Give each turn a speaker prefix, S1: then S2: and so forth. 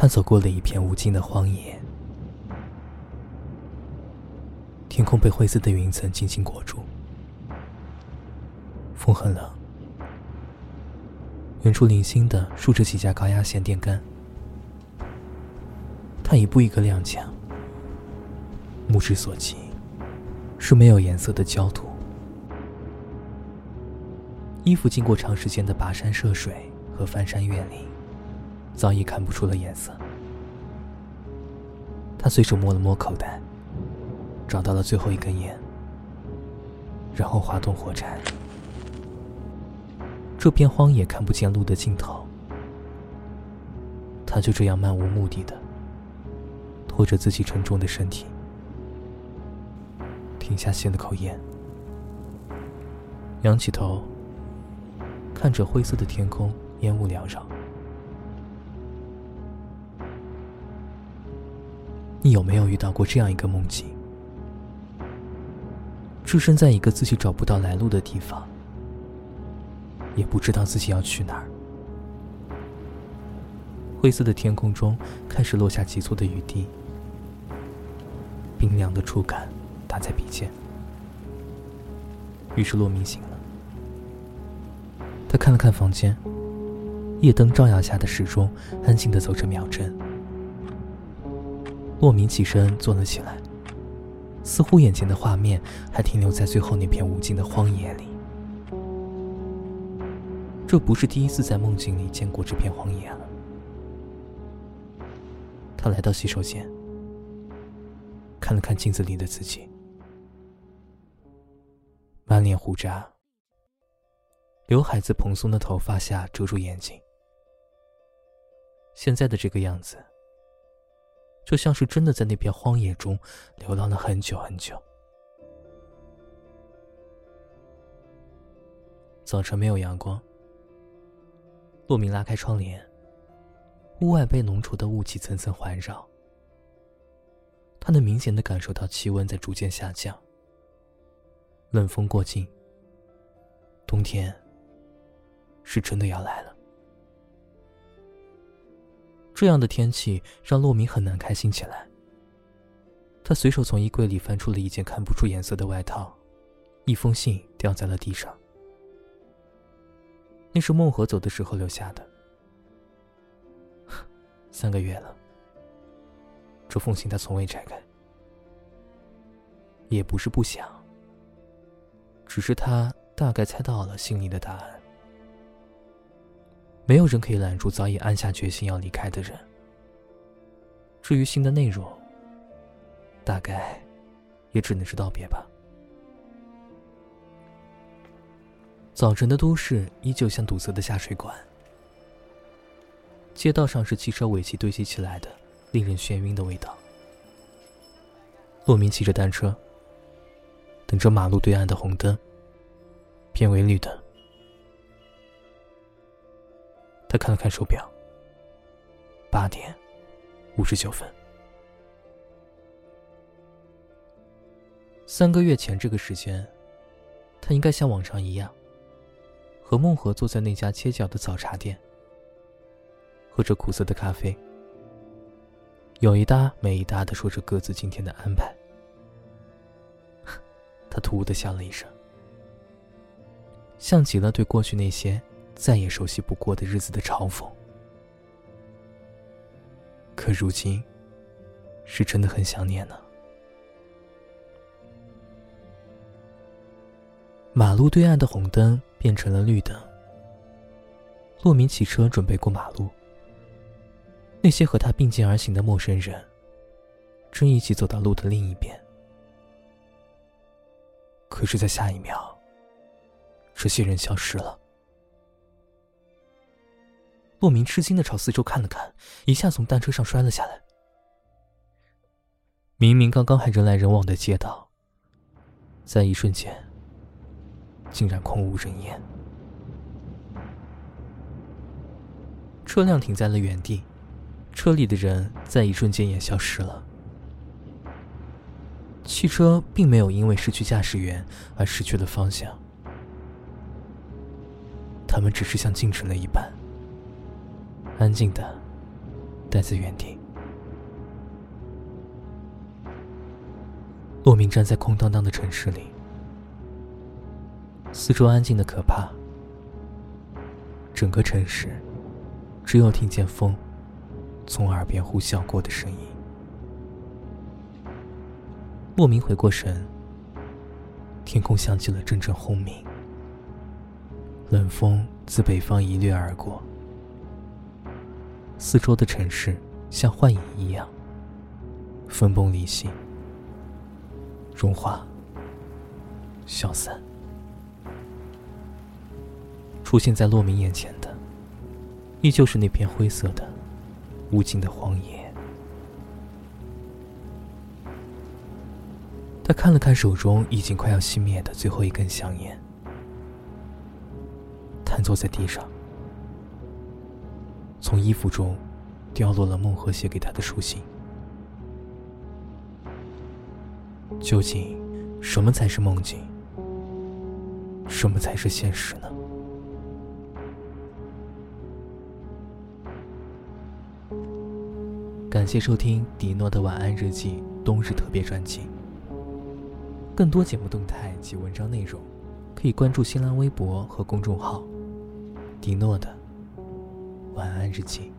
S1: 他走过了一片无尽的荒野，天空被灰色的云层紧紧裹住，风很冷。远处零星的竖着几架高压线电杆，他一步一个踉跄，目之所及是没有颜色的焦土。衣服经过长时间的跋山涉水和翻山越岭，早已看不出了颜色。他随手摸了摸口袋，找到了最后一根烟，然后滑动火柴。这片荒野看不见路的尽头，他就这样漫无目的的拖着自己沉重的身体，停下吸了口烟，仰起头。看着灰色的天空，烟雾缭绕。你有没有遇到过这样一个梦境？置身在一个自己找不到来路的地方，也不知道自己要去哪儿。灰色的天空中开始落下急促的雨滴，冰凉的触感打在鼻尖。于是洛明醒了。他看了看房间，夜灯照耀下的时钟安静的走着秒针。洛明起身坐了起来，似乎眼前的画面还停留在最后那片无尽的荒野里。这不是第一次在梦境里见过这片荒野了。他来到洗手间，看了看镜子里的自己，满脸胡渣。刘海在蓬松的头发下遮住眼睛，现在的这个样子，就像是真的在那片荒野中流浪了很久很久。早晨没有阳光，洛明拉开窗帘，屋外被浓稠的雾气层层环绕，他能明显的感受到气温在逐渐下降，冷风过境，冬天。是真的要来了。这样的天气让洛明很难开心起来。他随手从衣柜里翻出了一件看不出颜色的外套，一封信掉在了地上。那是孟和走的时候留下的。三个月了，这封信他从未拆开。也不是不想，只是他大概猜到了信里的答案。没有人可以拦住早已暗下决心要离开的人。至于信的内容，大概也只能是道别吧。早晨的都市依旧像堵塞的下水管，街道上是汽车尾气堆积起来的令人眩晕的味道。洛明骑着单车，等着马路对岸的红灯，变为绿灯。他看了看手表，八点五十九分。三个月前这个时间，他应该像往常一样，和孟和坐在那家街角的早茶店，喝着苦涩的咖啡，有一搭没一搭的说着各自今天的安排。他突兀的笑了一声，像极了对过去那些。再也熟悉不过的日子的嘲讽，可如今，是真的很想念呢。马路对岸的红灯变成了绿灯，洛明骑车准备过马路。那些和他并肩而行的陌生人，正一起走到路的另一边。可是，在下一秒，这些人消失了。洛明吃惊的朝四周看了看，一下从单车上摔了下来。明明刚刚还人来人往的街道，在一瞬间竟然空无人烟。车辆停在了原地，车里的人在一瞬间也消失了。汽车并没有因为失去驾驶员而失去了方向，他们只是像静止了一般。安静的待在原地。洛明站在空荡荡的城市里，四周安静的可怕。整个城市，只有听见风从耳边呼啸过的声音。莫名回过神，天空响起了阵阵轰鸣，冷风自北方一掠而过，四周的城市像幻影一样分崩离析。融化，消散。出现在洛明眼前的，依旧是那片灰色的、无尽的荒野。他看了看手中已经快要熄灭的最后一根香烟，瘫坐在地上。从衣服中掉落了孟和写给他的书信。究竟，什么才是梦境？什么才是现实呢？感谢收听迪诺的晚安日记冬日特别专辑。更多节目动态及文章内容，可以关注新浪微博和公众号“迪诺的晚安日记”。